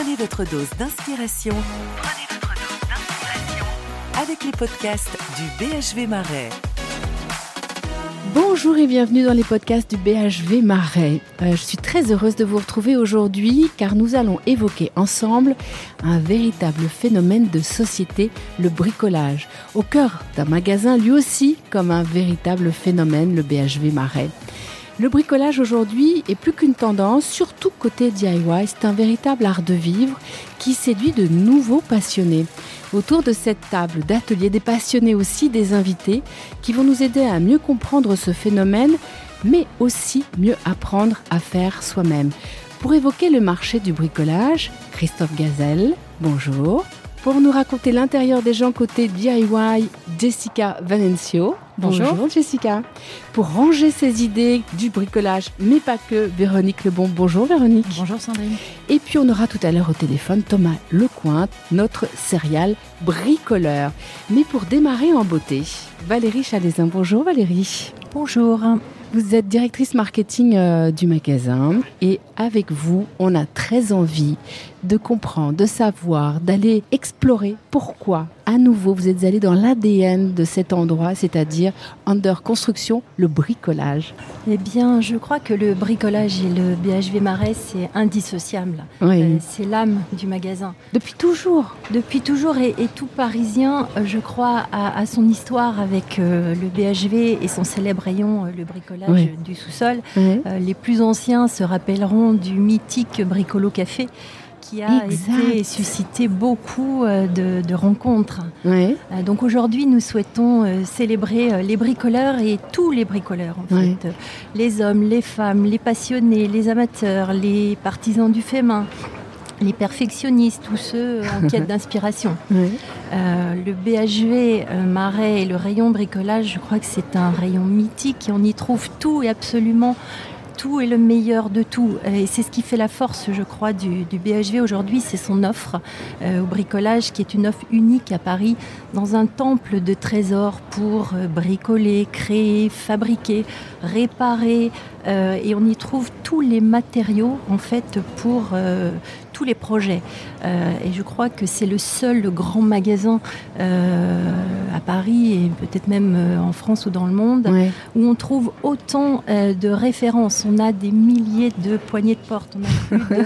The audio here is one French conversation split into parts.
Prenez votre dose d'inspiration. Avec les podcasts du BHV Marais. Bonjour et bienvenue dans les podcasts du BHV Marais. Euh, je suis très heureuse de vous retrouver aujourd'hui car nous allons évoquer ensemble un véritable phénomène de société, le bricolage. Au cœur d'un magasin lui aussi comme un véritable phénomène, le BHV Marais. Le bricolage aujourd'hui est plus qu'une tendance, surtout côté DIY, c'est un véritable art de vivre qui séduit de nouveaux passionnés. Autour de cette table d'atelier, des passionnés aussi, des invités qui vont nous aider à mieux comprendre ce phénomène, mais aussi mieux apprendre à faire soi-même. Pour évoquer le marché du bricolage, Christophe Gazelle, bonjour. Pour nous raconter l'intérieur des gens côté DIY, Jessica Vanencio. Bonjour. Jessica. Pour ranger ses idées du bricolage, mais pas que, Véronique Lebon. Bonjour Véronique. Bonjour Sandrine. Et puis on aura tout à l'heure au téléphone Thomas Lecointe, notre céréal bricoleur. Mais pour démarrer en beauté, Valérie Chalaisin. Bonjour Valérie. Bonjour. Vous êtes directrice marketing euh, du magasin et avec vous, on a très envie de comprendre, de savoir, d'aller explorer pourquoi à nouveau vous êtes allé dans l'ADN de cet endroit, c'est-à-dire under construction, le bricolage. Eh bien, je crois que le bricolage et le BHV Marais, c'est indissociable. Oui. Euh, c'est l'âme du magasin. Depuis toujours. Depuis toujours, et, et tout Parisien, euh, je crois, a, a son histoire avec euh, le BHV et son célèbre rayon, euh, le bricolage Oui. du sous-sol. Oui. Les plus anciens se rappelleront du mythique Bricolo Café qui a Exact. été suscité beaucoup euh, de, de rencontres. Oui. Euh, Donc aujourd'hui, nous souhaitons euh, célébrer les bricoleurs et tous les bricoleurs, en fait. Les hommes, les femmes, les passionnés, les amateurs, les partisans du fait main, les perfectionnistes, tous ceux en quête d'inspiration. Oui. Euh, le BHV Marais et le rayon bricolage, je crois que c'est un rayon mythique et on y trouve tout et absolument tout et le meilleur de tout. Et c'est ce qui fait la force, je crois, du, BHV aujourd'hui, c'est son offre euh, au bricolage qui est une offre unique à Paris, dans un temple de trésors pour euh, bricoler, créer, fabriquer, réparer. euh, et on y trouve tous les matériaux, en fait, pour tous les projets. Euh, et je crois que c'est le seul grand magasin euh, à Paris et peut-être même euh, en France ou dans le monde où on trouve autant euh, de références. On a des milliers de poignées de porte, on a plus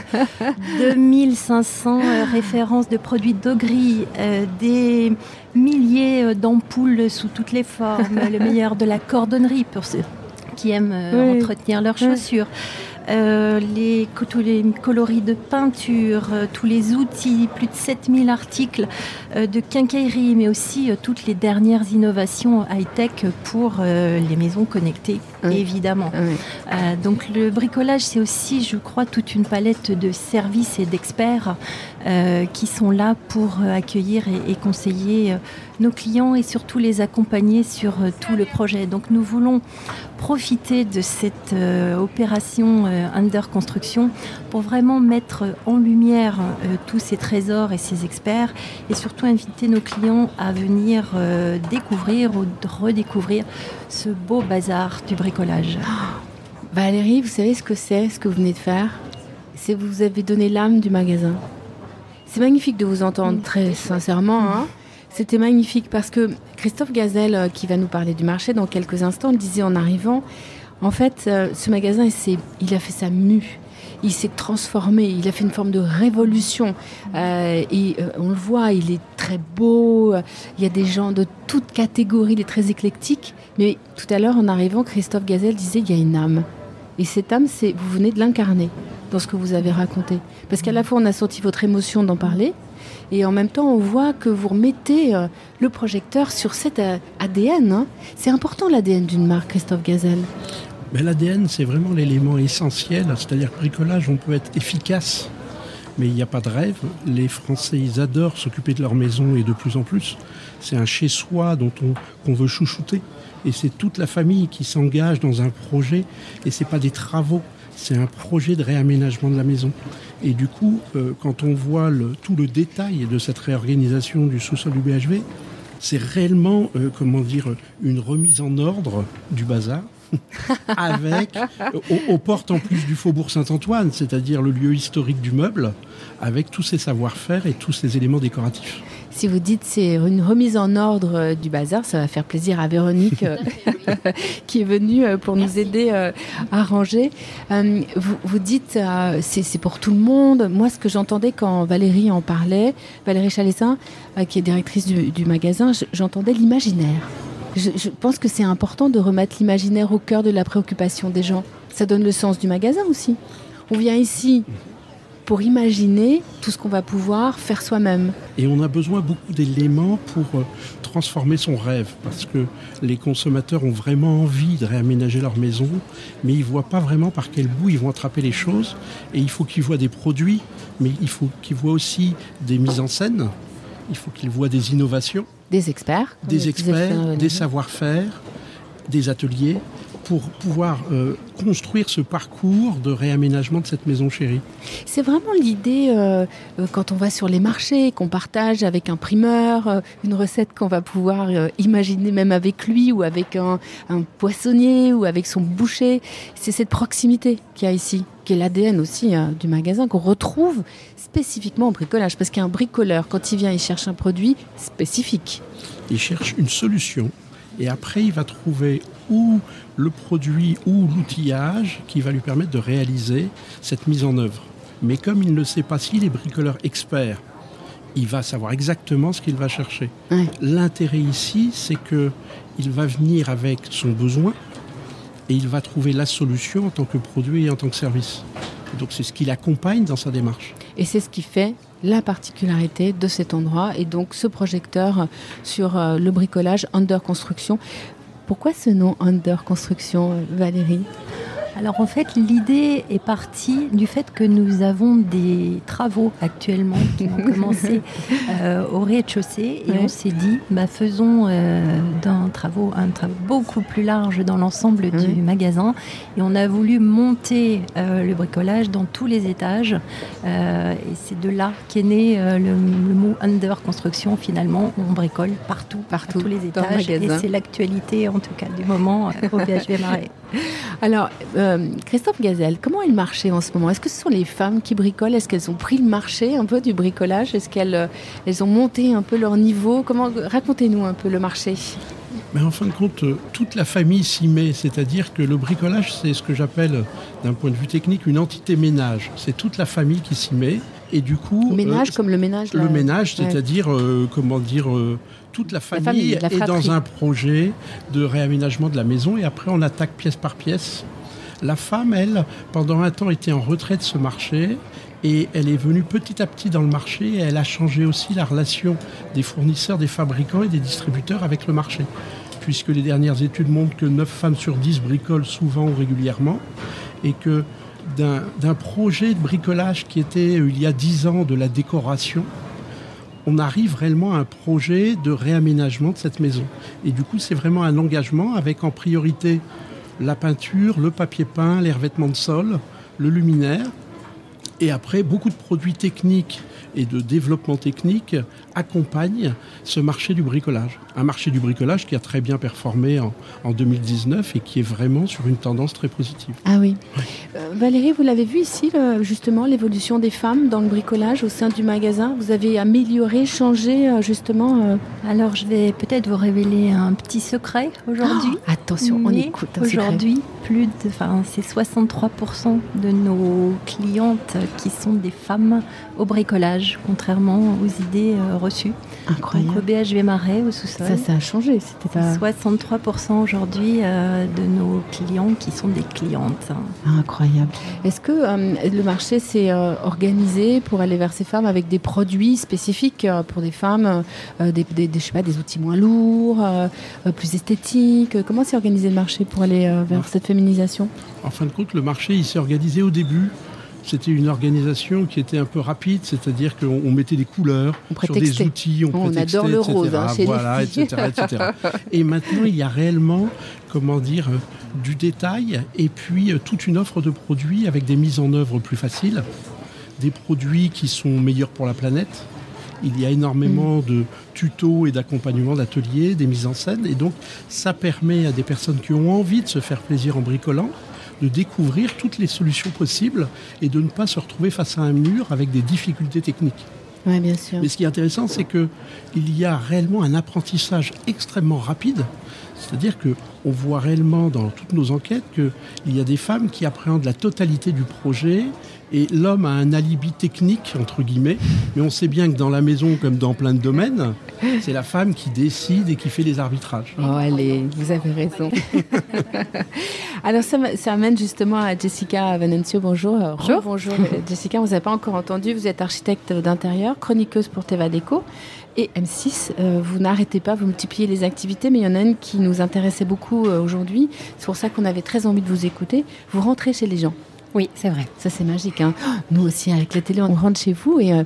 de 2500 euh, références de produits d'Ogri, euh, des milliers d'ampoules sous toutes les formes, le meilleur de la cordonnerie pour ceux qui aiment Oui. entretenir leurs chaussures. Euh, les, tous les coloris de peinture, euh, tous les outils, plus de 7000 articles euh, de quincaillerie, mais aussi toutes les dernières innovations high-tech pour les maisons connectées, Oui. évidemment. Oui. Donc le bricolage, c'est aussi, je crois, toute une palette de services et d'experts qui sont là pour accueillir et, et conseiller nos clients et surtout les accompagner sur euh, tout le projet. Donc nous voulons profiter de cette euh, opération euh, under construction pour vraiment mettre en lumière tous ces trésors et ces experts et surtout inviter nos clients à venir découvrir ou redécouvrir ce beau bazar du bricolage. Valérie, vous savez ce que c'est, ce que vous venez de faire? C'est que vous avez donné l'âme du magasin. C'est magnifique de vous entendre très sincèrement. hein. C'était magnifique parce que Christophe Gazelle, euh, qui va nous parler du marché dans quelques instants, disait en arrivant, en fait, euh, ce magasin, il, a fait sa mue. Il s'est transformé, il a fait une forme de révolution. Euh, et on le voit, il est très beau. Il y a des gens de toutes catégories, il est très éclectique. Mais tout à l'heure, en arrivant, Christophe Gazelle disait il y a une âme. Et cette âme, c'est vous venez de l'incarner dans ce que vous avez raconté. Parce qu'à la fois, on a senti votre émotion d'en parler, et en même temps, on voit que vous remettez euh, le projecteur sur cet euh, ADN. hein. C'est important l'ADN d'une marque, Christophe Gazelle. Mais l'ADN, c'est vraiment l'élément essentiel. C'est-à-dire que bricolage, on peut être efficace, mais il n'y a pas de rêve. Les Français, ils adorent s'occuper de leur maison et de plus en plus. C'est un chez-soi dont on qu'on veut chouchouter. Et c'est toute la famille qui s'engage dans un projet. Et c'est pas des travaux, c'est un projet de réaménagement de la maison. Et du coup, euh, quand on voit le- tout le détail de cette réorganisation du sous-sol du BHV, c'est réellement, euh, comment dire, une remise en ordre du bazar avec, aux, portes en plus du Faubourg Saint-Antoine, c'est-à-dire le lieu historique du meuble, avec tous ses savoir-faire et tous ses éléments décoratifs. Si vous dites c'est une remise en ordre euh, du bazar, ça va faire plaisir à Véronique euh, qui est venue euh, pour nous aider à ranger. Vous, vous dites c'est pour tout le monde. Moi, ce que j'entendais quand Valérie en parlait, Valérie Chalessin, qui est directrice du, magasin, j'entendais l'imaginaire. je pense que c'est important de remettre l'imaginaire au cœur de la préoccupation des gens. Ça donne le sens du magasin aussi. On vient ici pour imaginer tout ce qu'on va pouvoir faire soi-même. Et on a besoin beaucoup d'éléments pour euh, transformer son rêve, parce que les consommateurs ont vraiment envie de réaménager leur maison, mais ils ne voient pas vraiment par quel bout ils vont attraper les choses. Et il faut qu'ils voient des produits, mais il faut qu'ils voient aussi des mises en scène, il faut qu'ils voient des innovations. Des experts. Des experts, des savoir-faire, des ateliers pour pouvoir euh, construire ce parcours de réaménagement de cette maison chérie C'est vraiment l'idée euh, euh, quand on va sur les marchés, qu'on partage avec un primeur, une recette qu'on va pouvoir imaginer même avec lui ou avec un, poissonnier ou avec son boucher. C'est cette proximité qu'il y a ici, qui est l'ADN aussi du magasin, qu'on retrouve spécifiquement au bricolage. Parce qu'un bricoleur, quand il vient, il cherche un produit spécifique. Il cherche une solution et après il va trouver ou le produit ou l'outillage qui va lui permettre de réaliser cette mise en œuvre. Mais comme il ne sait pas s'il est bricoleur expert, il va savoir exactement ce qu'il va chercher. L'intérêt ici, c'est que il va venir avec son besoin et il va trouver la solution en tant que produit et en tant que service. Donc c'est ce qui l'accompagne dans sa démarche. Et c'est ce qui fait la particularité de cet endroit et donc ce projecteur sur euh, le bricolage under construction. Pourquoi ce nom Under Construction, Valérie? Alors en fait, l'idée est partie du fait que nous avons des travaux actuellement qui ont commencé euh, au rez-de-chaussée. Et on s'est dit, bah, faisons euh, d'un travaux, un travaux beaucoup plus large dans l'ensemble du magasin. Et on a voulu monter euh, le bricolage dans tous les étages. Et c'est de là qu'est né le, mot under construction finalement. On bricole partout, partout, à tous les étages. Et c'est l'actualité en tout cas du moment au PHV Marais. Alors, euh, Christophe Gazelle, comment est le marché en ce moment? Est-ce que ce sont les femmes qui bricolent? Est-ce qu'elles ont pris le marché un peu du bricolage? Est-ce qu'elles euh, elles ont monté un peu leur niveau? Comment Racontez-nous un peu le marché. Mais en fin de compte, euh, toute la famille s'y met, c'est-à-dire que le bricolage, c'est ce que j'appelle, d'un point de vue technique, une entité ménage. C'est toute la famille qui s'y met, et du coup, ménage comme le ménage. Le ménage, c'est-à-dire, comment dire, toute la famille, est dans un projet de réaménagement de la maison et après on attaque pièce par pièce. La femme, elle, pendant un temps était en retrait de ce marché et elle est venue petit à petit dans le marché et elle a changé aussi la relation des fournisseurs, des fabricants et des distributeurs avec le marché. Puisque les dernières études montrent que 9 femmes sur 10 bricolent souvent ou régulièrement et que d'un projet de bricolage qui était il y a 10 ans de la décoration, on arrive réellement à un projet de réaménagement de cette maison. Et du coup, c'est vraiment un engagement avec en priorité la peinture, le papier peint, les revêtements de sol, le luminaire. Et après, beaucoup de produits techniques et de développement technique accompagnent ce marché du bricolage. Un marché du bricolage qui a très bien performé en, 2019 et qui est vraiment sur une tendance très positive. Ah oui. Euh, Valérie, vous l'avez vu ici, justement, l'évolution des femmes dans le bricolage au sein du magasin. Vous avez amélioré, changé, euh, justement euh, Alors, je vais peut-être vous révéler un petit secret aujourd'hui. Oh, attention, on écoute. Aujourd'hui, plus de, enfin, c'est 63% de nos clientes qui sont des femmes au bricolage, contrairement aux idées reçues. Incroyable. Donc, au BHV Marais, au sous-sol. Ça, ça a changé. C'était pas... 63% aujourd'hui de nos clients qui sont des clientes. Incroyable. Est-ce que euh, le marché s'est euh, organisé pour aller vers ces femmes avec des produits spécifiques euh, pour des femmes, des, je sais pas, des outils moins lourds, plus esthétiques? Comment s'est organisé le marché pour aller vers cette féminisation? En fin de compte, le marché il s'est organisé au début c'était une organisation qui était un peu rapide, c'est-à-dire qu'on mettait des couleurs sur des outils, on, on adore le rose, hein, voilà, etc., etc. Et maintenant, il y a réellement, comment dire, du détail et puis euh, toute une offre de produits avec des mises en œuvre plus faciles, des produits qui sont meilleurs pour la planète Il y a énormément de tutos et d'accompagnement d'ateliers, des mises en scène. Et donc, ça permet à des personnes qui ont envie de se faire plaisir en bricolant de découvrir toutes les solutions possibles et de ne pas se retrouver face à un mur avec des difficultés techniques. Oui, bien sûr. Mais ce qui est intéressant, c'est qu'il y a réellement un apprentissage extrêmement rapide. C'est-à-dire qu'on voit réellement dans toutes nos enquêtes qu'il y a des femmes qui appréhendent la totalité du projet et l'homme a un alibi technique, entre guillemets, mais on sait bien que dans la maison, comme dans plein de domaines, c'est la femme qui décide et qui fait les arbitrages. Oh, allez, vous avez raison. Alors, ça, ça, amène justement à Jessica Venencio. Bonjour. Bonjour. Bonjour, Jessica. Vous n'avez pas encore entendu. Vous êtes architecte d'intérieur, chroniqueuse pour Teva Déco et M6. Euh, vous n'arrêtez pas, vous multipliez les activités, mais il y en a une qui nous intéressait beaucoup euh, aujourd'hui. C'est pour ça qu'on avait très envie de vous écouter. Vous rentrez chez les gens. Oui, c'est vrai. Ça, c'est magique. Hein. Nous aussi, avec la télé, on rentre chez vous et euh,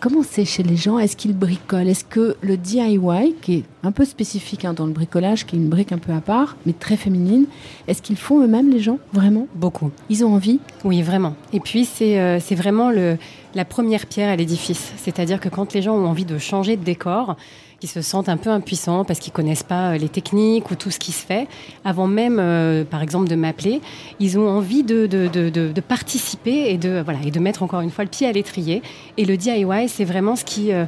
comment c'est chez les gens? Est-ce qu'ils bricolent? Est-ce que le DIY, qui est un peu spécifique hein, dans le bricolage, qui est une brique un peu à part, mais très féminine, est-ce qu'ils font eux-mêmes, les gens? Vraiment? Beaucoup. Ils ont envie? Oui, vraiment. Et puis, c'est c'est vraiment le, la première pierre à l'édifice. C'est-à-dire que quand les gens ont envie de changer de décor, qui se sentent un peu impuissants parce qu'ils connaissent pas euh, les techniques ou tout ce qui se fait, avant même, euh, par exemple, de m'appeler, ils ont envie de, de, de, participer et de, voilà, et de mettre encore une fois le pied à l'étrier. Et le DIY, c'est vraiment ce qui... Euh,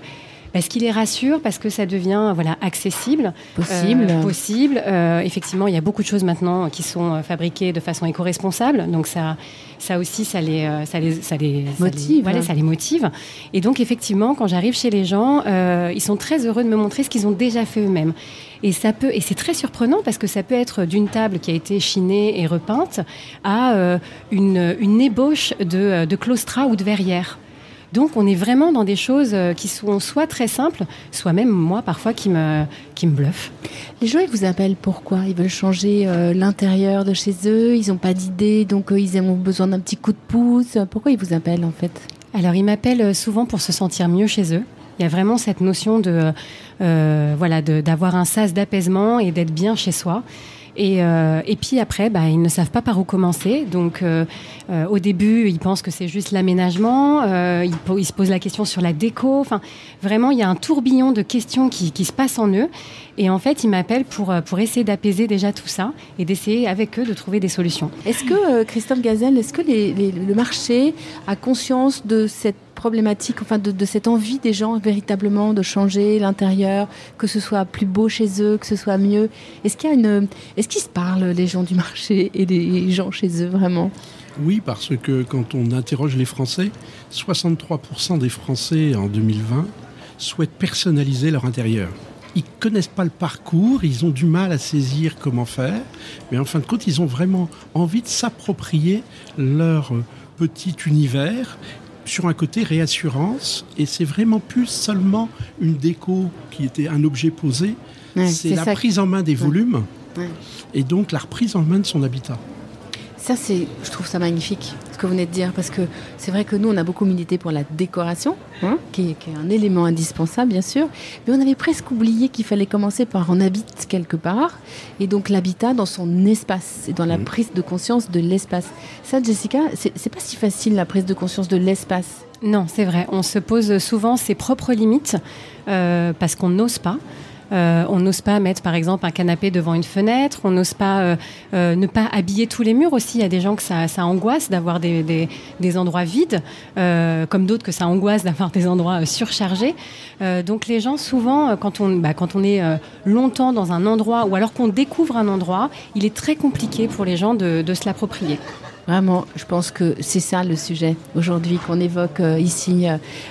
parce qu'il les rassure, parce que ça devient voilà accessible, possible. Euh, possible. Euh, effectivement, il y a beaucoup de choses maintenant qui sont fabriquées de façon éco-responsable, donc ça, ça aussi, ça les, ça les, ça les motive. Ça les, voilà, ça les motive. Et donc effectivement, quand j'arrive chez les gens, euh, ils sont très heureux de me montrer ce qu'ils ont déjà fait eux-mêmes. Et ça peut, et c'est très surprenant parce que ça peut être d'une table qui a été chinée et repeinte à euh, une, une ébauche de, de claustra ou de verrière. Donc on est vraiment dans des choses euh, qui sont soit très simples, soit même moi parfois qui me, qui me bluffent. Les gens, ils vous appellent pourquoi? Ils veulent changer euh, l'intérieur de chez eux, ils n'ont pas d'idée, donc euh, ils ont besoin d'un petit coup de pouce. Pourquoi ils vous appellent en fait? Alors ils m'appellent souvent pour se sentir mieux chez eux. Il y a vraiment cette notion de euh, voilà d'avoir un sas d'apaisement et d'être bien chez soi. Et, euh, et puis après, bah, ils ne savent pas par où commencer. Donc, euh, euh, au début, ils pensent que c'est juste l'aménagement. Ils, se posent la question sur la déco. Enfin, vraiment, il y a un tourbillon de questions qui, se passent en eux. Et en fait, ils m'appellent pour, pour essayer d'apaiser déjà tout ça et d'essayer avec eux de trouver des solutions. Est-ce que, Christophe Gazelle, est-ce que le marché a conscience de cette problématique, enfin de, cette envie des gens véritablement de changer l'intérieur, que ce soit plus beau chez eux, que ce soit mieux. Est-ce qu'il y a une, est-ce qu'ils se parlent les gens du marché et les gens chez eux vraiment? Oui, parce que quand on interroge les Français, 63% des Français en 2020 souhaitent personnaliser leur intérieur. Ils connaissent pas le parcours, ils ont du mal à saisir comment faire, mais en fin de compte, ils ont vraiment envie de s'approprier leur petit univers sur un côté réassurance et c'est vraiment plus seulement une déco qui était un objet posé, ouais, c'est la prise en main des volumes ouais. et donc la reprise en main de son habitat. Ça, c'est, je trouve ça magnifique, ce que vous venez de dire, parce que c'est vrai que nous, on a beaucoup milité pour la décoration, hein, qui, est, qui, est, un élément indispensable, bien sûr, mais on avait presque oublié qu'il fallait commencer par on habite quelque part, et donc l'habitat dans son espace, et dans la mmh. prise de conscience de l'espace. Ça, Jessica, c'est pas si facile, la prise de conscience de l'espace. Non, c'est vrai. On se pose souvent ses propres limites, euh, parce qu'on n'ose pas. Euh, on n'ose pas mettre, par exemple, un canapé devant une fenêtre. On n'ose pas euh, euh, ne pas habiller tous les murs aussi. Il y a des gens que ça, angoisse d'avoir des, des, endroits vides, comme d'autres que ça angoisse d'avoir des endroits surchargés. donc les gens, souvent, quand on, bah, quand on est longtemps dans un endroit ou alors qu'on découvre un endroit, il est très compliqué pour les gens de, de se l'approprier. Vraiment, je pense que c'est ça le sujet aujourd'hui qu'on évoque euh, ici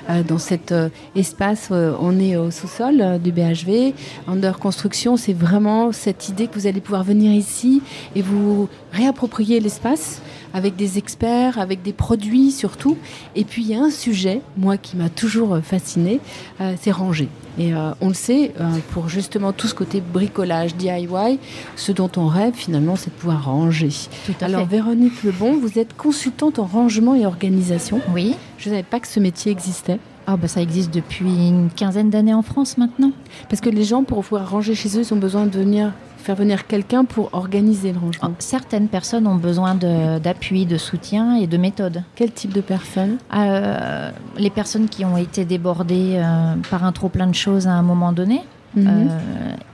euh, dans cet euh, espace. on est au sous-sol euh, du BHV. Under Construction, c'est vraiment cette idée que vous allez pouvoir venir ici et vous réapproprier l'espace avec des experts, avec des produits surtout. Et puis il y a un sujet, moi qui m'a toujours fasciné, euh, c'est ranger. Et euh, on le sait, euh, pour justement tout ce côté bricolage, DIY, ce dont on rêve finalement, c'est de pouvoir ranger. Tout à Alors fait. Véronique Lebon, vous êtes consultante en rangement et organisation. Oui. Je ne savais pas que ce métier existait. Ah bah ça existe depuis une quinzaine d'années en France maintenant. Parce que les gens, pour pouvoir ranger chez eux, ils ont besoin de venir faire venir quelqu'un pour organiser le rangement. Oh, certaines personnes ont besoin d'appui, de, soutien et de méthode. Quel type de personnes? Euh, Les personnes qui ont été débordées euh, par un trop plein de choses à un moment donné euh,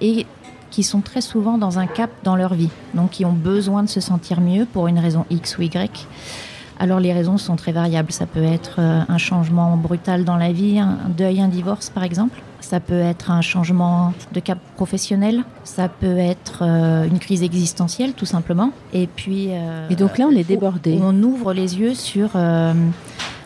et qui sont très souvent dans un cap dans leur vie, donc qui ont besoin de se sentir mieux pour une raison X ou Y. Alors les raisons sont très variables. Ça peut être euh, un changement brutal dans la vie, un deuil, un divorce par exemple. Ça peut être un changement de cap professionnel. Ça peut être euh, une crise existentielle tout simplement. Et puis. Euh, Et donc là, on est débordé. On ouvre les yeux sur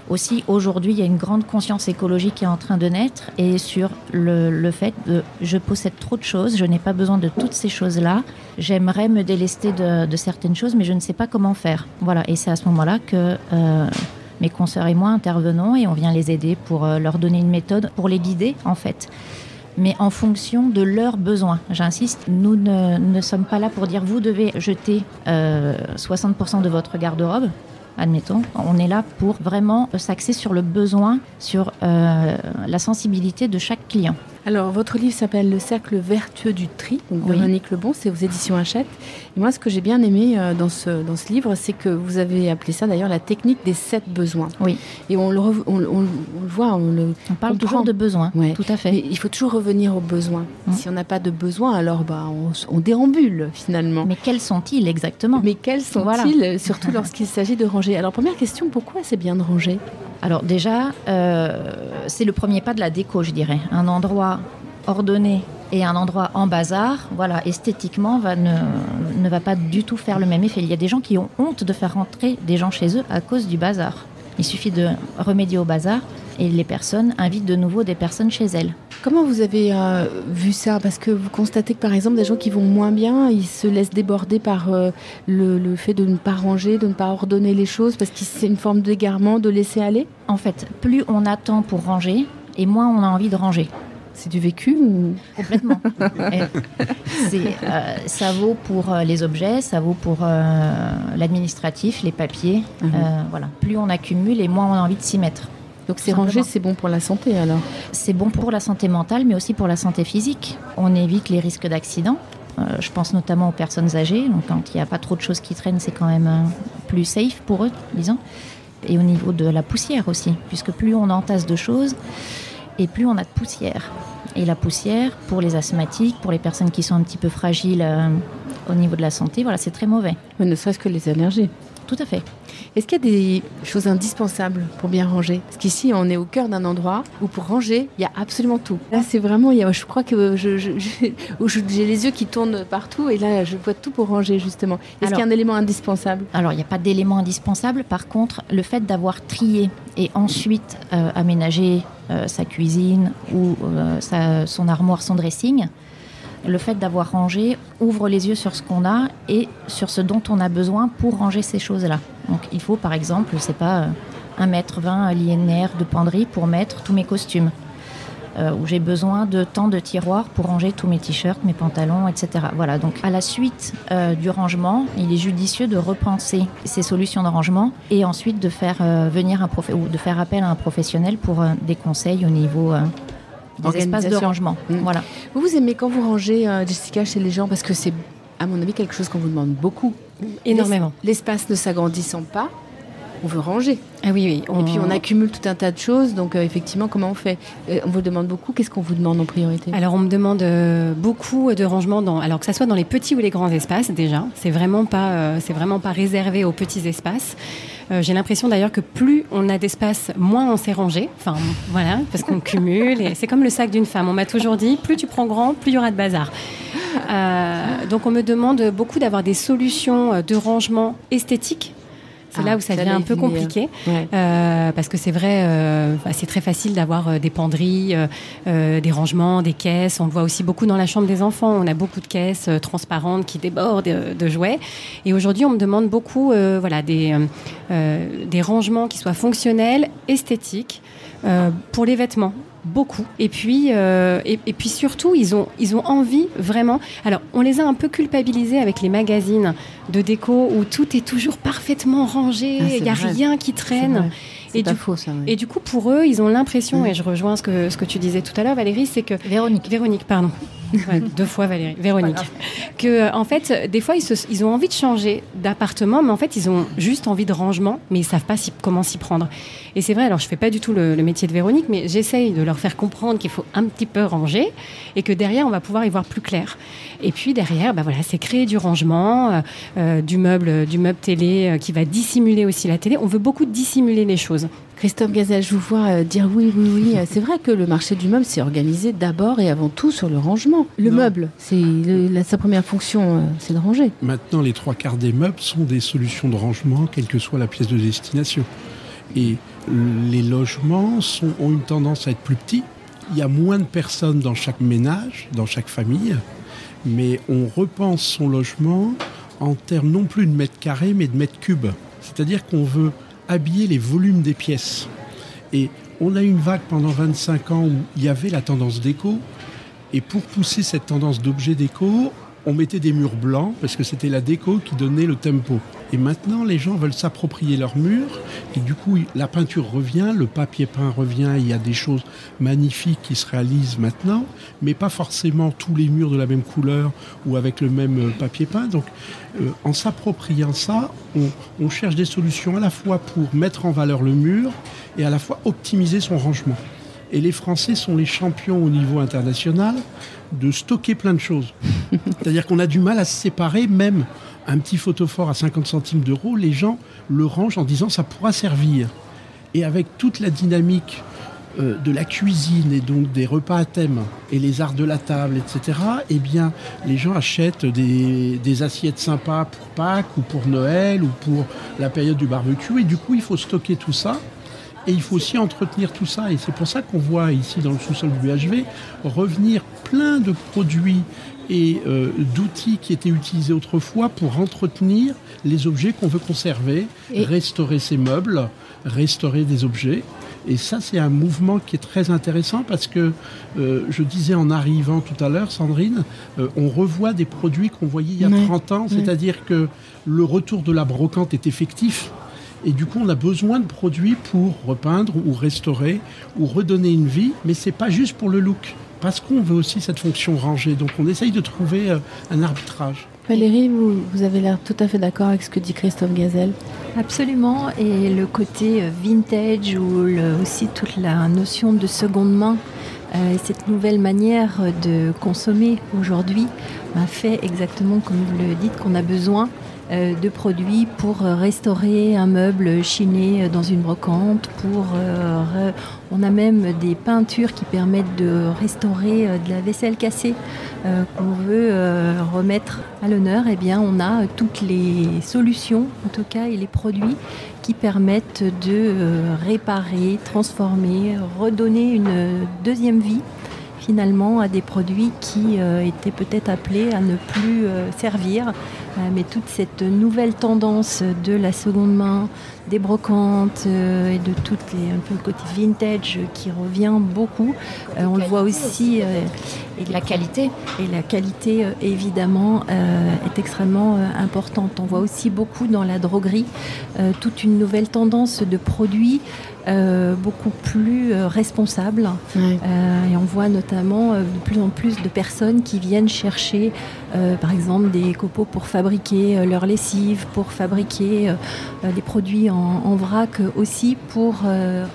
aussi, aujourd'hui, il y a une grande conscience écologique qui est en train de naître et sur le, fait de je possède trop de choses, je n'ai pas besoin de toutes ces choses-là. J'aimerais me délester de, certaines choses, mais je ne sais pas comment faire. Voilà, et c'est à ce moment-là que euh, mes consoeurs et moi intervenons et on vient les aider pour euh, leur donner une méthode, pour les guider en fait mais en fonction de leurs besoins. J'insiste, nous ne, sommes pas là pour dire vous devez jeter 60% euh, de votre garde-robe admettons. On est là pour vraiment s'axer sur le besoin, sur euh, la sensibilité de chaque client. Alors, votre livre s'appelle Le cercle vertueux du tri, donc Véronique Lebon, c'est aux éditions Hachette. Et moi, ce que j'ai bien aimé euh, dans, ce, dans ce livre, c'est que vous avez appelé ça d'ailleurs la technique des sept besoins. Oui. Et on le, on, le voit, on le. On parle toujours de besoins, ouais. tout à fait. Mais il faut toujours revenir aux besoins. Mmh. Si on n'a pas de besoins, alors bah, on, déambule finalement. Mais quels sont-ils exactement? Mais quels sont-ils, surtout lorsqu'il s'agit de ranger? Alors, première question, pourquoi c'est bien de ranger? Alors déjà, euh, c'est le premier pas de la déco, je dirais. Un endroit ordonné et un endroit en bazar, voilà, esthétiquement, ne, ne va pas du tout faire le même effet. Il y a des gens qui ont honte de faire rentrer des gens chez eux à cause du bazar. Il suffit de remédier au bazar et les personnes invitent de nouveau des personnes chez elles. Comment vous avez euh, vu ça? Parce que vous constatez que par exemple des gens qui vont moins bien, ils se laissent déborder par euh, le, fait de ne pas ranger, de ne pas ordonner les choses, parce que c'est une forme d'égarement, de laisser aller? En fait, plus on attend pour ranger, et moins on a envie de ranger. C'est du vécu ou... Complètement. Euh, ça vaut pour les objets, ça vaut pour l'administratif, les papiers. Mhm. voilà. Plus on accumule et moins on a envie de s'y mettre. Donc c'est rangé, c'est bon pour la santé alors? C'est bon pour la santé mentale, mais aussi pour la santé physique. On évite les risques d'accident. Euh, je pense notamment aux personnes âgées. Donc quand il n'y a pas trop de choses qui traînent, c'est quand même euh, plus safe pour eux, disons. Et au niveau de la poussière aussi, puisque plus on entasse de choses, et plus on a de poussière. Et la poussière, pour les asthmatiques, pour les personnes qui sont un petit peu fragiles euh, au niveau de la santé, voilà, c'est très mauvais. Mais ne serait-ce que les allergies. Tout à fait. Est-ce qu'il y a des choses indispensables pour bien ranger? Parce qu'ici, on est au cœur d'un endroit où pour ranger, il y a absolument tout. Là, c'est vraiment, il y a, je crois que j'ai les yeux qui tournent partout et là, je vois tout pour ranger, justement. Est-ce qu'il y a un élément indispensable? Alors, il n'y a pas d'élément indispensable. Par contre, le fait d'avoir trié et ensuite euh, aménagé euh, sa cuisine ou euh, sa, son armoire, son dressing, le fait d'avoir rangé ouvre les yeux sur ce qu'on a et sur ce dont on a besoin pour ranger ces choses-là. Donc il faut par exemple, c'est pas 1 mètre 20 linéaire de penderie pour mettre tous mes costumes. Euh, où j'ai besoin de tant de tiroirs pour ranger tous mes t-shirts, mes pantalons, etc. Voilà, donc à la suite euh, du rangement, il est judicieux de repenser ces solutions de rangement et ensuite de faire euh, venir un ou de faire appel à un professionnel pour des conseils au niveau des espaces de rangement. Mm. Voilà. Vous, vous aimez quand vous rangez, euh, Jessica, chez les gens? Parce que c'est, à mon avis, quelque chose qu'on vous demande beaucoup. Énormément. L'espace ne s'agrandissant pas, on veut ranger. Ah oui, oui. Et puis on accumule tout un tas de choses. Donc euh, effectivement, comment on fait? Euh, On vous demande beaucoup. Qu'est-ce qu'on vous demande en priorité? Alors on me demande beaucoup de rangement dans, alors que ça soit dans les petits ou les grands espaces déjà. C'est vraiment pas, c'est vraiment pas réservé aux petits espaces. Euh, j'ai l'impression d'ailleurs que plus on a d'espace, moins on s'est rangé. Enfin, voilà, parce qu'on cumule. Et c'est comme le sac d'une femme. On m'a toujours dit, plus tu prends grand, plus il y aura de bazar. Euh, donc on me demande beaucoup d'avoir des solutions de rangement esthétique c'est là ah, où ça devient un peu compliqué. Euh, parce que c'est vrai, euh, bah, c'est très facile d'avoir euh, des penderies, des rangements, des caisses. On le voit aussi beaucoup dans la chambre des enfants. On a beaucoup de caisses transparentes qui débordent de, jouets. Et aujourd'hui, on me demande beaucoup voilà, des, des rangements qui soient fonctionnels, esthétiques, pour les vêtements beaucoup. Et puis, euh, et, puis surtout, ils ont, ils ont envie vraiment. Alors, on les a un peu culpabilisés avec les magazines de déco où tout est toujours parfaitement rangé, ah, il n'y a rien qui traîne. Faux, ça. Et du coup, pour eux, ils ont l'impression, et je rejoins ce que, ce que tu disais tout à l'heure, Valérie, c'est que. Véronique. Véronique, pardon. deux fois Valérie, Véronique. Que euh, en fait, des fois, ils, ils, ont envie de changer d'appartement, mais en fait, ils ont juste envie de rangement, mais ils savent pas comment s'y prendre. Et c'est vrai. Alors, je fais pas du tout le, métier de Véronique, mais j'essaye de leur faire comprendre qu'il faut un petit peu ranger et que derrière, on va pouvoir y voir plus clair. Et puis derrière, bah voilà, c'est créer du rangement, euh, euh, du meuble, du meuble télé qui va dissimuler aussi la télé. On veut beaucoup dissimuler les choses. Christophe Gazelle, je vous vois dire oui, oui, oui. C'est vrai que le marché du meuble s'est organisé d'abord et avant tout sur le rangement. Le meuble, c'est sa première fonction, euh, c'est de ranger. Maintenant, les trois quarts des meubles sont des solutions de rangement, quelle que soit la pièce de destination. Et les logements ont une tendance à être plus petits. Il y a moins de personnes dans chaque ménage, dans chaque famille, mais on repense son logement en termes non plus de mètres carrés, mais de mètres cubes. C'est-à-dire qu'on veut habiller les volumes des pièces. Et on a eu une vague pendant 25 ans où il y avait la tendance déco, et pour pousser cette tendance d'objet déco, on mettait des murs blancs parce que c'était la déco qui donnait le tempo. Et maintenant, les gens veulent s'approprier leurs murs et du coup, la peinture revient, le papier peint revient, il y a des choses magnifiques qui se réalisent maintenant, mais pas forcément tous les murs de la même couleur ou avec le même euh, papier peint. Donc, euh, en s'appropriant ça, on, on cherche des solutions à la fois pour mettre en valeur le mur et à la fois optimiser son rangement. Et les Français sont les champions au niveau international de stocker plein de choses. C'est-à-dire qu'on a du mal à se séparer, même un petit photophore à 50 centimes d'euros, les gens le rangent en disant ça pourra servir. Et avec toute la dynamique euh, de la cuisine et donc des repas à thème et les arts de la table, etc., eh bien, les gens achètent des, des, assiettes sympas pour Pâques ou pour Noël ou pour la période du barbecue. Et du coup, il faut stocker tout ça. Et il faut aussi entretenir tout ça. Et c'est pour ça qu'on voit ici dans le sous-sol du BHV revenir plein de produits et euh, d'outils qui étaient utilisés autrefois pour entretenir les objets qu'on veut conserver, restaurer ces meubles, restaurer des objets. Et ça, c'est un mouvement qui est très intéressant parce que, euh, je disais en arrivant tout à l'heure, Sandrine, euh, on revoit des produits qu'on voyait il y a 30 ans, c'est-à-dire que le retour de la brocante est effectif. Et du coup, on a besoin de produits pour repeindre ou restaurer ou redonner une vie, mais c'est pas juste pour le look, parce qu'on veut aussi cette fonction rangée. Donc, on essaye de trouver euh, un arbitrage. Valérie, vous, vous avez l'air tout à fait d'accord avec ce que dit Christophe Gazelle. Absolument, et le côté euh, vintage ou aussi toute la notion de seconde main, euh, cette nouvelle manière de consommer aujourd'hui m'a fait exactement comme vous le dites qu'on a besoin euh, de produits pour euh, restaurer un meuble chiné dans une brocante. Euh, on a même des peintures qui permettent de restaurer de la vaisselle cassée qu'on veut remettre à l'honneur. Eh bien, on a toutes les solutions, en tout cas, et les produits qui permettent de réparer, transformer, redonner une deuxième vie finalement à des produits qui étaient peut-être appelés à ne plus servir euh, mais toute cette nouvelle tendance de la seconde main, des brocantes euh, et de tout les, un peu le côté vintage qui revient beaucoup. Euh, on le voit aussi. et la qualité. Et la qualité, évidemment, est extrêmement importante. On voit aussi beaucoup dans la droguerie toute une nouvelle tendance de produits euh, beaucoup plus euh, responsable. Euh, et on voit notamment de plus en plus de personnes qui viennent chercher, par exemple, des copeaux pour fabriquer leur lessive, pour fabriquer des produits en, vrac aussi, pour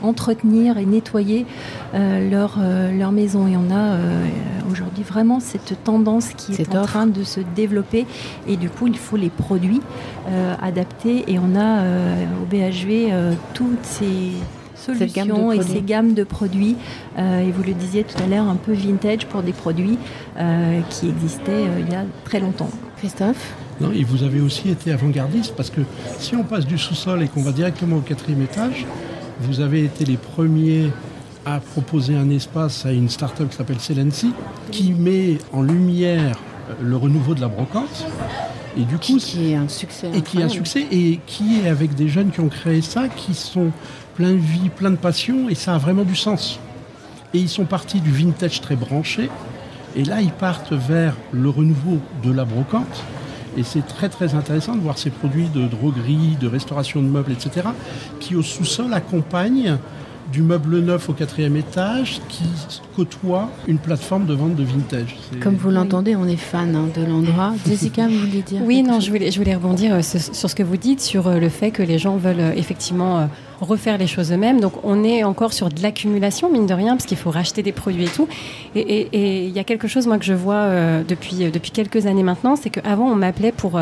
entretenir et nettoyer leur, leur maison. Et on a aujourd'hui vraiment cette tendance qui est, en train de se développer. Et du coup, il faut les produits adaptés. Et on a au BHV toutes ces solutions et ces gammes de produits. Euh, et vous le disiez tout à l'heure, un peu vintage pour des produits euh, qui existaient euh, il y a très longtemps. Christophe? Non, et vous avez aussi été avant-gardiste parce que si on passe du sous-sol et qu'on va directement au quatrième étage, vous avez été les premiers à proposer un espace à une start-up qui s'appelle Celency, qui met en lumière le renouveau de la brocante. Et du coup, qui est un succès. Et qui est un succès et qui est avec des jeunes qui ont créé ça, qui sont plein de vie, plein de passion, et ça a vraiment du sens. Et ils sont partis du vintage très branché, et là ils partent vers le renouveau de la brocante. Et c'est très très intéressant de voir ces produits de droguerie, de restauration de meubles, etc., qui au sous-sol accompagnent du meuble neuf au quatrième étage qui côtoie une plateforme de vente de vintage. Comme vous l'entendez, on est fan hein, de l'endroit. Jessica, vous vouliez dire Oui, non, je voulais, je voulais rebondir euh, sur ce que vous dites, sur euh, le fait que les gens veulent euh, effectivement refaire les choses eux-mêmes. Donc on est encore sur de l'accumulation, mine de rien, parce qu'il faut racheter des produits et tout. Et il y a quelque chose, moi, que je vois depuis, depuis quelques années maintenant, c'est qu'avant, on m'appelait pour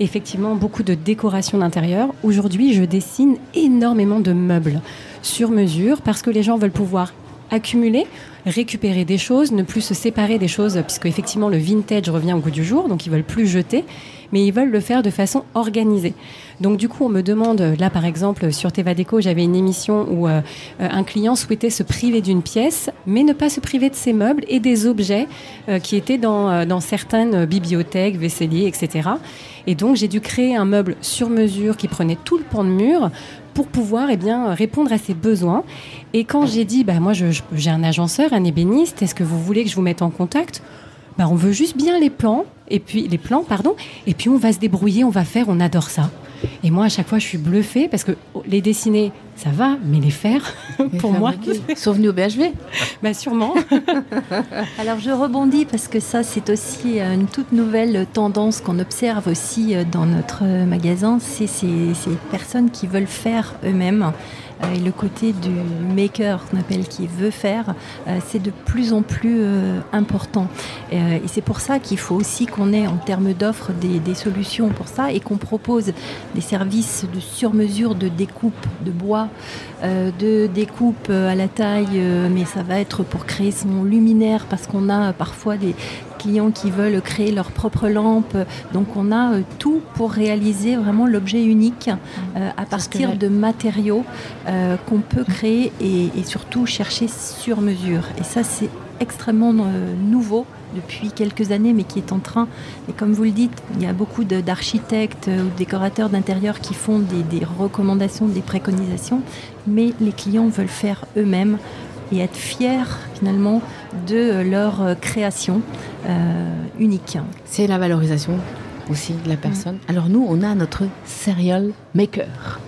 effectivement beaucoup de décoration d'intérieur. Aujourd'hui, je dessine énormément de meubles sur mesure parce que les gens veulent pouvoir accumuler, récupérer des choses, ne plus se séparer des choses, puisque effectivement le vintage revient au goût du jour, donc ils veulent plus jeter, mais ils veulent le faire de façon organisée. Donc du coup, on me demande, là par exemple, sur Tevadeco, j'avais une émission où euh, euh, un client souhaitait se priver d'une pièce, mais ne pas se priver de ses meubles et des objets euh, qui étaient dans, dans certaines bibliothèques, vaisseliers, etc. Et donc j'ai dû créer un meuble sur mesure qui prenait tout le pan de mur pour pouvoir eh bien, répondre à ses besoins. Et quand j'ai dit, bah, moi j'ai un agenceur, un ébéniste, est-ce que vous voulez que je vous mette en contact? Bah, On veut juste bien les plans, et puis les plans, pardon, et puis on va se débrouiller, on va faire, on adore ça. Et moi, à chaque fois, je suis bluffée parce que les dessiner, ça va, mais les faire, pour moi. Ils sont venus au BHV bah, Sûrement. Alors, je rebondis parce que ça, c'est aussi euh, une toute nouvelle tendance qu'on observe aussi euh, dans notre magasin. C'est ces, ces personnes qui veulent faire eux-mêmes euh, et le côté du maker qu'on appelle qui veut faire, euh, c'est de plus en plus euh, important. Et c'est pour ça qu'il faut aussi qu'on ait en termes d'offres des, solutions pour ça et qu'on propose des services de sur-mesure de découpe de bois, de découpe à la taille, mais ça va être pour créer son luminaire parce qu'on a parfois des, clients qui veulent créer leur propre lampe. Donc on a euh, tout pour réaliser vraiment l'objet unique euh, à partir de matériaux euh, qu'on peut créer et, surtout chercher sur mesure. Et ça c'est extrêmement nouveau depuis quelques années, mais qui est en train, et comme vous le dites, il y a beaucoup d'architectes ou de décorateurs d'intérieur qui font des, des, recommandations, des préconisations, mais les clients veulent faire eux-mêmes et être fiers finalement de leur euh, création euh, unique. C'est la valorisation aussi de la personne. Alors nous, on a notre serial maker.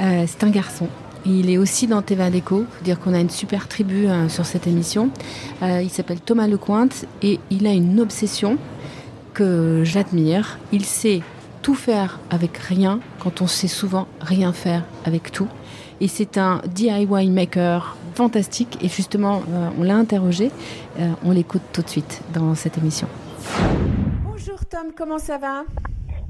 Euh, c'est un garçon. Il est aussi dans Teva Déco. faut dire qu'on a une super tribu sur cette émission. il s'appelle Thomas Lecointe et il a une obsession que j'admire. Il sait tout faire avec rien quand on sait souvent rien faire avec tout. Et c'est un DIY maker fantastique. Et justement, euh, on l'a interrogé. Euh, on l'écoute tout de suite dans cette émission. Bonjour Tom, comment ça va?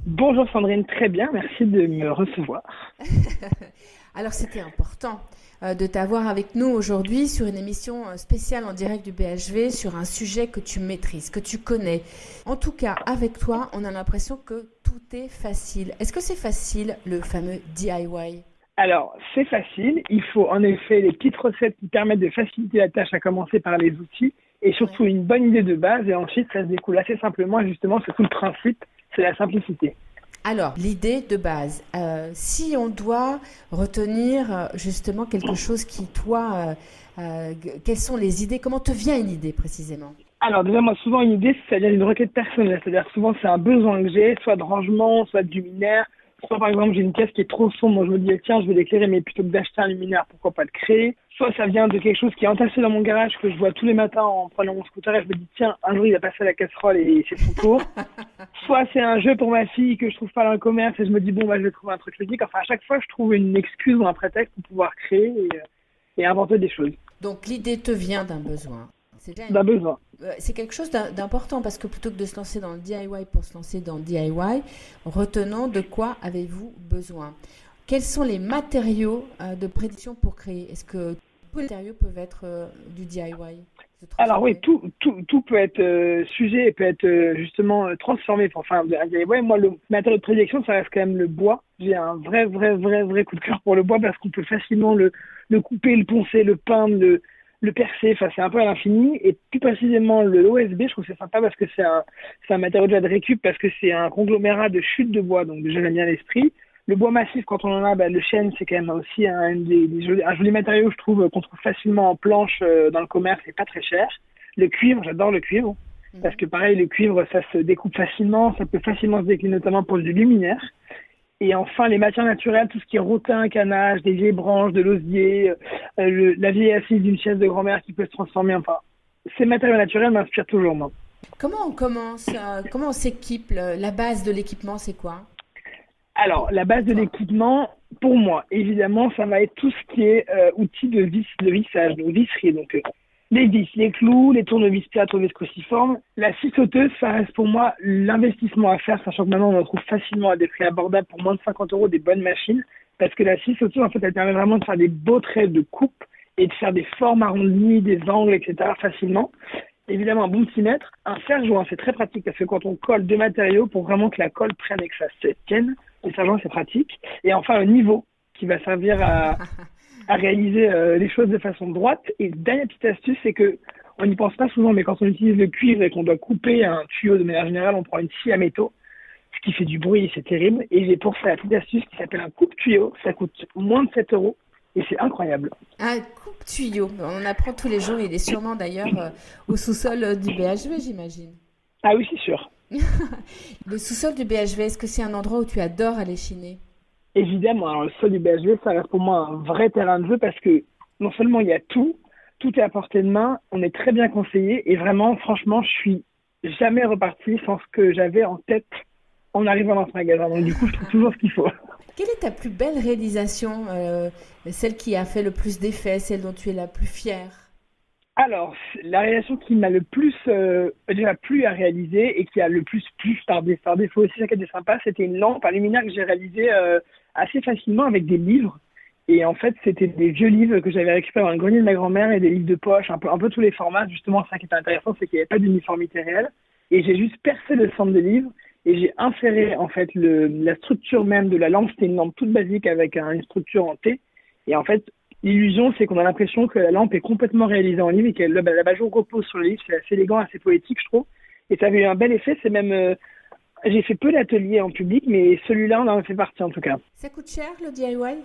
Bonjour Sandrine, très bien, merci de me recevoir. Alors c'était important euh, de t'avoir avec nous aujourd'hui sur une émission spéciale en direct du BHV sur un sujet que tu maîtrises, que tu connais. En tout cas, avec toi, on a l'impression que tout est facile. Est-ce que c'est facile le fameux DIY alors, c'est facile. Il faut en effet les petites recettes qui permettent de faciliter la tâche, à commencer par les outils, et surtout une bonne idée de base, et ensuite ça se découle assez simplement, justement, c'est tout le principe, c'est la simplicité. Alors, l'idée de base, euh, si on doit retenir euh, justement quelque chose qui, toi, euh, quelles sont les idées? Comment te vient une idée précisément? Alors déjà moi souvent une idée ça vient d'une requête personnelle, c'est-à-dire souvent c'est un besoin que j'ai, soit de rangement, soit de luminaire, Soit par exemple j'ai une pièce qui est trop sombre, je me dis tiens je vais l'éclairer mais plutôt que d'acheter un luminaire pourquoi pas le créer? Soit ça vient de quelque chose qui est entassé dans mon garage que je vois tous les matins en prenant mon scooter et je me dis tiens un jour il va passer à la casserole et c'est son tour. Soit c'est un jeu pour ma fille que je trouve pas dans le commerce et je me dis bon bah je vais trouver un truc ludique. Enfin à chaque fois je trouve une excuse ou un prétexte pour pouvoir créer et, euh, et inventer des choses. Donc l'idée te vient d'un besoin. Besoin. Euh, c'est quelque chose d'important parce que plutôt que de se lancer dans le DIY pour se lancer dans le DIY, retenons de quoi avez-vous besoin. Quels sont les matériaux euh, de prédiction pour créer? Est-ce que tous les matériaux peuvent être euh, du DIY alors oui, tout, tout, tout peut être sujet et peut être justement transformé pour faire un DIY. Moi, le matériau de prédiction, ça reste quand même le bois. J'ai un vrai, vrai, vrai, vrai coup de cœur pour le bois parce qu'on peut facilement le, le couper, le poncer, le peindre, le, le percé, enfin c'est un peu à l'infini, et plus précisément le OSB, je trouve que c'est sympa parce que c'est un, c'est un matériau déjà de récup, parce que c'est un conglomérat de chutes de bois, donc déjà j'aime bien l'esprit. Le bois massif, quand on en a, bah, le chêne, c'est quand même aussi un, des, des un joli matériau, je trouve, qu'on trouve facilement en planche euh, dans le commerce et pas très cher. Le cuivre, j'adore le cuivre. Mhm. Parce que pareil, le cuivre, ça se découpe facilement, ça peut facilement se décliner notamment pour du luminaire. Et enfin, les matières naturelles, tout ce qui est rotin, canage, des vieilles branches, de l'osier, euh, la vieille assise d'une chaise de grand-mère qui peut se transformer. Enfin, ces matériaux naturels m'inspirent toujours, moi. Comment on commence euh, Comment on s'équipe La base de l'équipement, c'est quoi? Alors, la base de l'équipement, pour moi, évidemment, ça va être tout ce qui est euh, outils de vis, de vissage, de visserie. Donc, les vis, les clous, les tournevis plates, tournevis cruciformes. La scie sauteuse, ça reste pour moi l'investissement à faire, sachant que maintenant on en trouve facilement à des prix abordables pour moins de 50 euros des bonnes machines. Parce que la scie sauteuse, en fait, elle permet vraiment de faire des beaux traits de coupe et de faire des formes arrondies, des angles, etc. facilement. Évidemment, un bon mètre. Un serre-joint, c'est très pratique parce que quand on colle deux matériaux pour vraiment que la colle prenne et que ça se tienne, le serre-joint, c'est pratique. Et enfin, un niveau qui va servir à, à réaliser euh, les choses de façon droite. Et dernière petite astuce, c'est que on n'y pense pas souvent, mais quand on utilise le cuivre et qu'on doit couper un tuyau de manière générale, on prend une scie à métaux, ce qui fait du bruit, c'est terrible. Et j'ai pour ça la petite astuce qui s'appelle un coupe-tuyau. Ça coûte moins de 7 euros et c'est incroyable. Un coupe-tuyau, on apprend tous les jours. Il est sûrement d'ailleurs euh, au sous-sol euh, du BHV, j'imagine. Ah oui, c'est sûr. le sous-sol du BHV, est-ce que c'est un endroit où tu adores aller chiner? Évidemment, alors le sol du BHV, ça reste pour moi un vrai terrain de jeu parce que non seulement il y a tout, tout est à portée de main, on est très bien conseillé et vraiment, franchement, je suis jamais reparti sans ce que j'avais en tête en arrivant dans ce magasin. Donc du coup, je trouve toujours ce qu'il faut. Quelle est ta plus belle réalisation, euh, celle qui a fait le plus d'effet, celle dont tu es la plus fière? Alors, la réalisation qui m'a le plus euh, déjà plu à réaliser et qui a le plus plu par, par défaut aussi, ça qui était sympa, c'était une lampe à luminaire que j'ai réalisée euh, assez facilement avec des livres. Et en fait, c'était des vieux livres que j'avais récupérés dans le grenier de ma grand-mère et des livres de poche, un peu, un peu tous les formats. Justement, ça qui était intéressant, c'est qu'il n'y avait pas d'uniformité réelle. Et j'ai juste percé le centre de livres et j'ai inséré en fait le, la structure même de la lampe. C'était une lampe toute basique avec une structure en T. Et en fait, L'illusion, c'est qu'on a l'impression que la lampe est complètement réalisée en livre et que la, repose sur le livre. C'est assez élégant, assez poétique, je trouve. Et ça avait eu un bel effet. C'est même. Euh, j'ai fait peu d'ateliers en public, mais celui-là, on en a fait partie en tout cas. Ça coûte cher le DIY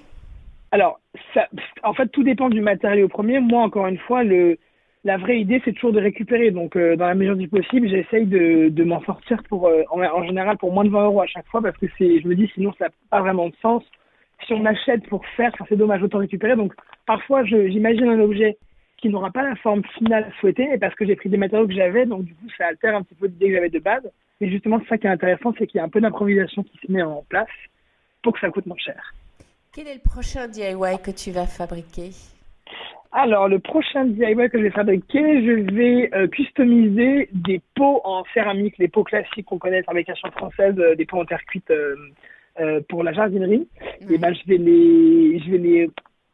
Alors, ça, en fait, tout dépend du matériau premier. Moi, encore une fois, le, la vraie idée, c'est toujours de récupérer. Donc, euh, dans la mesure du possible, j'essaye de, de m'en sortir pour, euh, en, en, général pour moins de 20 euros à chaque fois parce que c'est, je me dis, sinon, ça n'a pas vraiment de sens si on achète pour faire, c'est dommage, autant récupérer. Donc, parfois, j'imagine un objet qui n'aura pas la forme finale souhaitée, et parce que j'ai pris des matériaux que j'avais, donc du coup, ça altère un petit peu l'idée que j'avais de base. Et justement, c'est ça qui est intéressant, c'est qu'il y a un peu d'improvisation qui se met en place pour que ça coûte moins cher. Quel est le prochain DIY que tu vas fabriquer? Alors, le prochain DIY que je vais fabriquer, je vais euh, customiser des pots en céramique, les pots classiques qu'on connaît, fabrication française, euh, des pots en terre cuite euh, euh, pour la jardinerie, et ben je vais les je vais les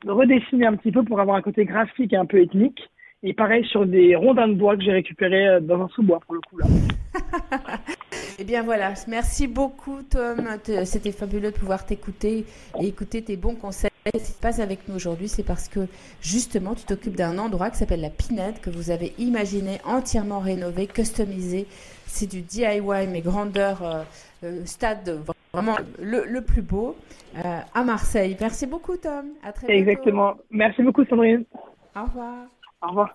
redessiner un petit peu pour avoir un côté graphique et un peu ethnique. Et pareil sur des rondins de bois que j'ai récupérés dans un sous-bois pour le coup là. Eh bien voilà, merci beaucoup Tom. C'était fabuleux de pouvoir t'écouter et écouter tes bons conseils. Ce qui se passe avec nous aujourd'hui, c'est parce que justement tu t'occupes d'un endroit qui s'appelle la Pinette que vous avez imaginé, entièrement rénové, customisé. C'est du DIY mais grandeur euh, euh, stade vraiment le, plus beau euh, à Marseille. Merci beaucoup Tom. À très bientôt. Exactement. Merci beaucoup Sandrine. Au revoir. Au revoir.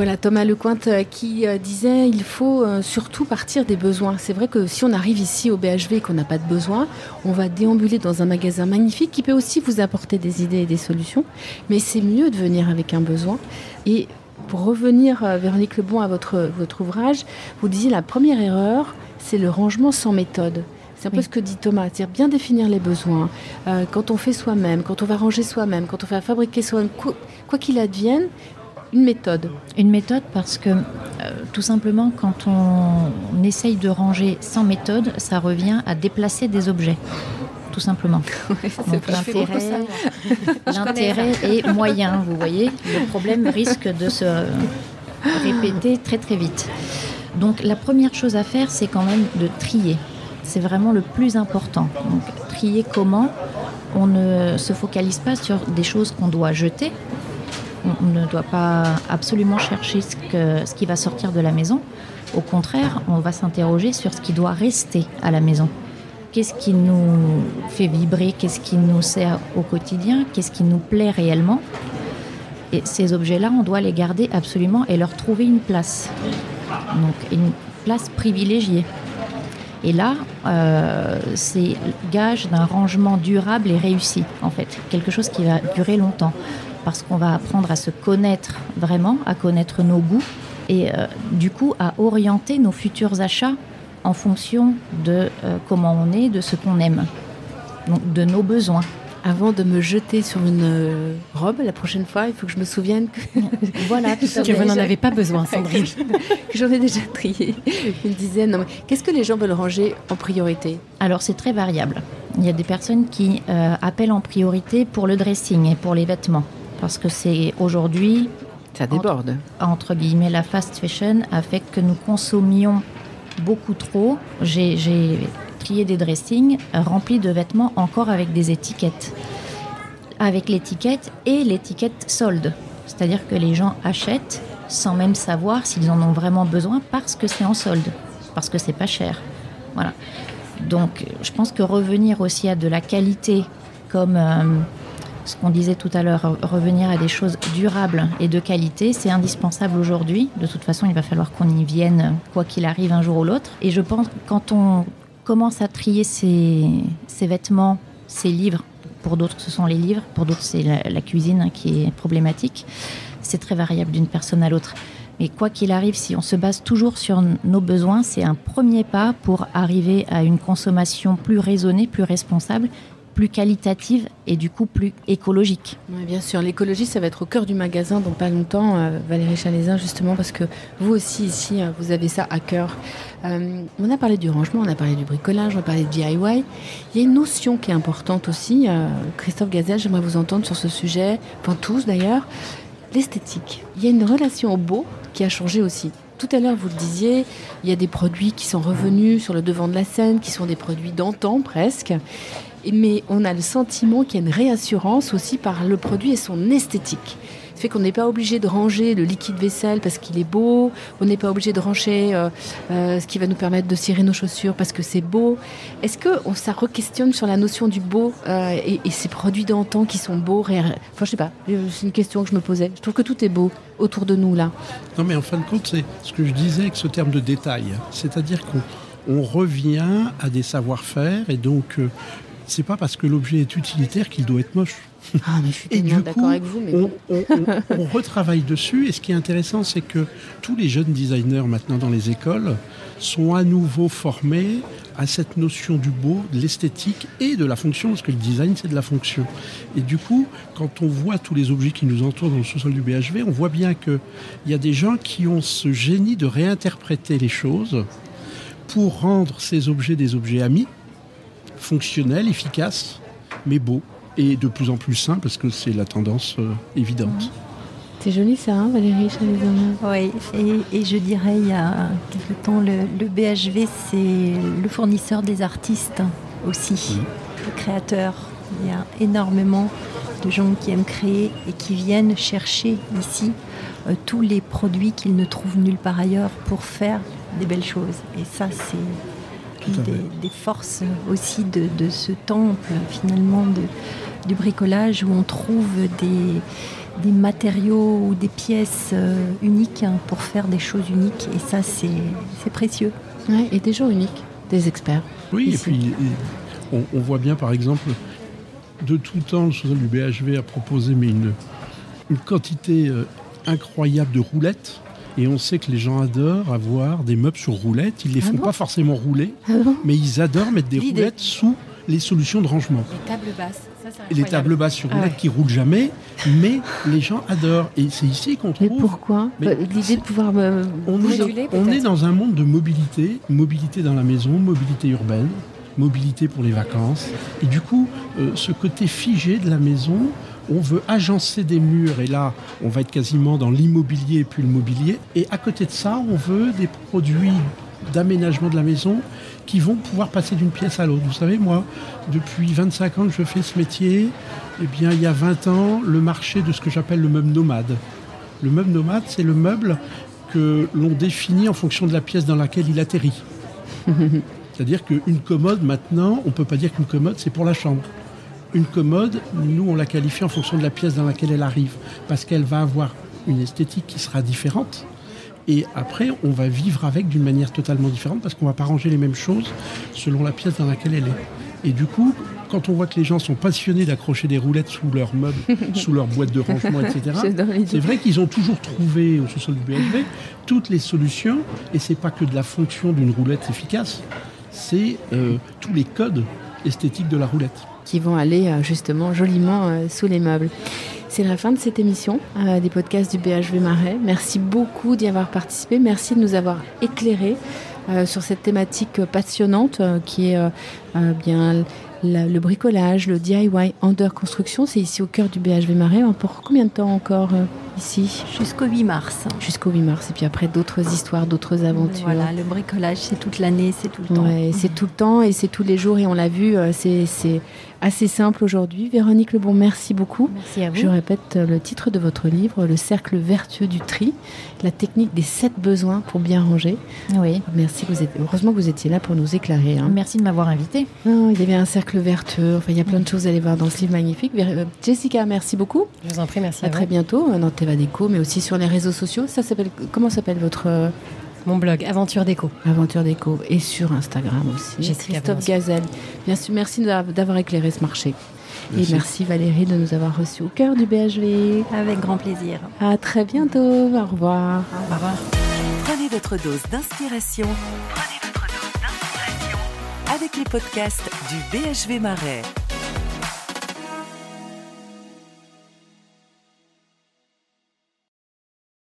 Voilà, Thomas Lecointe euh, qui euh, disait il faut euh, surtout partir des besoins. C'est vrai que si on arrive ici au BHV et qu'on n'a pas de besoin, on va déambuler dans un magasin magnifique qui peut aussi vous apporter des idées et des solutions. Mais c'est mieux de venir avec un besoin. Et pour revenir, Véronique Lebon, à votre, votre ouvrage, vous disiez la première erreur, c'est le rangement sans méthode. C'est un peu ce que dit Thomas, c'est-à-dire bien définir les besoins. quand on fait soi-même, quand on va ranger soi-même, quand on va fabriquer soi-même, quoi qu'il advienne, une méthode. Une méthode parce que euh, tout simplement quand on, essaye de ranger sans méthode, ça revient à déplacer des objets. Tout simplement. l'intérêt est moyen, vous voyez. Le problème risque de se répéter très très vite. Donc la première chose à faire, c'est quand même de trier. C'est vraiment le plus important. Donc trier comment On ne se focalise pas sur des choses qu'on doit jeter, on ne doit pas absolument chercher ce, qui va sortir de la maison. Au contraire, on va s'interroger sur ce qui doit rester à la maison. Qu'est-ce qui nous fait vibrer? Qu'est-ce qui nous sert au quotidien? Qu'est-ce qui nous plaît réellement? Et ces objets-là, on doit les garder absolument et leur trouver une place. Donc une place privilégiée. Et là, euh, c'est gage d'un rangement durable et réussi, en fait. Quelque chose qui va durer longtemps. Parce qu'on va apprendre à se connaître vraiment, à connaître nos goûts et euh, du coup à orienter nos futurs achats en fonction de euh, comment on est, de ce qu'on aime, donc de nos besoins. Avant de me jeter sur une euh, robe la prochaine fois, il faut que je me souvienne que voilà, tout que vous n'en avez pas besoin, Sandrine. j'en ai déjà trié une dizaine. Qu'est-ce que les gens veulent ranger en priorité? Alors c'est très variable. Il y a des personnes qui euh, appellent en priorité pour le dressing et pour les vêtements, parce que c'est aujourd'hui ça déborde. Entre, entre, guillemets, la fast fashion a fait que nous consommions beaucoup trop. J'ai trié des dressings remplis de vêtements encore avec des étiquettes. Avec l'étiquette et l'étiquette solde. C'est-à-dire que les gens achètent sans même savoir s'ils en ont vraiment besoin parce que c'est en solde, parce que c'est pas cher. Voilà. Donc je pense que revenir aussi à de la qualité comme... Euh, ce qu'on disait tout à l'heure, revenir à des choses durables et de qualité, c'est indispensable aujourd'hui. De toute façon, il va falloir qu'on y vienne, quoi qu'il arrive un jour ou l'autre. Et je pense que quand on commence à trier ses, vêtements, ses livres, pour d'autres ce sont les livres, pour d'autres c'est la, cuisine qui est problématique, c'est très variable d'une personne à l'autre. Mais quoi qu'il arrive, si on se base toujours sur nos besoins, c'est un premier pas pour arriver à une consommation plus raisonnée, plus responsable plus qualitative et du coup plus écologique. bien sûr, l'écologie, ça va être au cœur du magasin dans pas longtemps, euh, Valérie Chalézin, justement, parce que vous aussi, ici, euh, vous avez ça à cœur. Euh, on a parlé du rangement, on a parlé du bricolage, on a parlé de DIY. Il y a une notion qui est importante aussi. Christophe Gazelle, j'aimerais vous entendre sur ce sujet, enfin tous d'ailleurs, l'esthétique. Il y a une relation au beau qui a changé aussi. Tout à l'heure, vous le disiez, il y a des produits qui sont revenus sur le devant de la scène, qui sont des produits d'antan presque mais on a le sentiment qu'il y a une réassurance aussi par le produit et son esthétique. Ça fait qu'on n'est pas obligé de ranger le liquide vaisselle parce qu'il est beau, on n'est pas obligé de ranger euh, euh, ce qui va nous permettre de cirer nos chaussures parce que c'est beau. Est-ce que ça re-questionne sur la notion du beau euh, et, ces produits d'antan qui sont beaux Enfin, je sais pas, c'est une question que je me posais. Je trouve que tout est beau autour de nous là. Non, mais en fin de compte, c'est ce que je disais avec ce terme de détail. C'est-à-dire qu'on revient à des savoir-faire et donc c'est pas parce que l'objet est utilitaire qu'il doit être moche. Ah, mais je suis tellement d'accord avec vous. Mais on, retravaille dessus et ce qui est intéressant, c'est que tous les jeunes designers maintenant dans les écoles sont à nouveau formés à cette notion du beau, de l'esthétique et de la fonction, parce que le design, c'est de la fonction. Et du coup, quand on voit tous les objets qui nous entourent dans le sous-sol du BHV, on voit bien qu'il y a des gens qui ont ce génie de réinterpréter les choses pour rendre ces objets des objets amis, fonctionnel, efficace, mais beau et de plus en plus sain parce que c'est la tendance euh, évidente. C'est joli ça, hein, Valérie Oui, et, et, je dirais, il y a quelque temps, le, BHV, c'est le fournisseur des artistes aussi, le créateur. Il y a énormément de gens qui aiment créer et qui viennent chercher ici euh, tous les produits qu'ils ne trouvent nulle part ailleurs pour faire des belles choses. Et ça, c'est des, forces aussi de, ce temple finalement du bricolage où on trouve des, matériaux ou des pièces euh, uniques hein, pour faire des choses uniques et ça c'est précieux. et des gens uniques, des experts. Oui, et puis on, voit bien par exemple de tout temps le sous du BHV a proposé mais une, une quantité euh, incroyable de roulettes et on sait que les gens adorent avoir des meubles sur roulettes. Ils ne les ah font pas forcément rouler, ah mais ils adorent mettre des roulettes sous les solutions de rangement. Les tables basses. Ça, les tables basses sur ah roulettes qui roulent jamais, mais les gens adorent. Et c'est ici qu'on trouve. Mais pourquoi bah, L'idée de pouvoir me on, est, on est dans un monde de mobilité, mobilité dans la maison, mobilité urbaine, mobilité pour les vacances. Et du coup, euh, ce côté figé de la maison, on veut agencer des murs et là, on va être quasiment dans l'immobilier et puis le mobilier. Et à côté de ça, on veut des produits d'aménagement de la maison qui vont pouvoir passer d'une pièce à l'autre. Vous savez, moi, depuis 25 ans que je fais ce métier, eh bien, il y a 20 ans, le marché de ce que j'appelle le meuble nomade. Le meuble nomade, c'est le meuble que l'on définit en fonction de la pièce dans laquelle il atterrit. C'est-à-dire qu'une commode, maintenant, on ne peut pas dire qu'une commode, c'est pour la chambre une commode, nous, on la qualifie en fonction de la pièce dans laquelle elle arrive, parce qu'elle va avoir une esthétique qui sera différente. Et après, on va vivre avec d'une manière totalement différente parce qu'on va pas ranger les mêmes choses selon la pièce dans laquelle elle est. Et du coup, quand on voit que les gens sont passionnés d'accrocher des roulettes sous leurs meubles, sous leurs boîtes de rangement, etc., c'est vrai qu'ils ont toujours trouvé au sous-sol du BHV toutes les solutions. Et c'est pas que de la fonction d'une roulette efficace, c'est euh, tous les codes esthétiques de la roulette. Qui vont aller euh, justement joliment euh, sous les meubles. C'est la fin de cette émission des podcasts du BHV Marais. Merci beaucoup d'y avoir participé. Merci de nous avoir éclairés sur cette thématique passionnante qui est bien le bricolage, le DIY under construction. C'est ici au cœur du BHV Marais. Pour combien de temps encore ici Jusqu'au 8 mars. Jusqu'au 8 mars. Et puis après, d'autres histoires, d'autres aventures. Voilà, le bricolage, c'est toute l'année, c'est tout le temps. c'est tout le temps et c'est tous les jours. Et on l'a vu, euh, c'est assez simple aujourd'hui. Véronique Lebon, merci beaucoup. Merci à vous. Je répète euh, le titre de votre livre, Le cercle vertueux du tri, la technique des sept besoins pour bien ranger. Oui. Merci. Vous êtes, heureusement que vous étiez là pour nous éclairer. Hein. Merci de m'avoir invité. il y avait un cercle vertueux. Enfin, il y a plein de choses à aller voir dans ce livre magnifique. Euh, Jessica, merci beaucoup. Je vous en prie, merci. À, à très bientôt dans Teva Déco, mais aussi sur les réseaux sociaux. Ça s'appelle comment s'appelle votre euh, mon blog? Aventure Déco. Aventure Déco et sur Instagram aussi. Jessica Christophe Gazelle. Bien sûr, merci d'avoir éclairé ce marché. Et merci Valérie de nous avoir reçus au cœur du BHV. Avec grand plaisir. À très bientôt. Au revoir. Au revoir. Prenez votre dose d'inspiration. Prenez votre dose d'inspiration avec les podcasts du BHV Marais.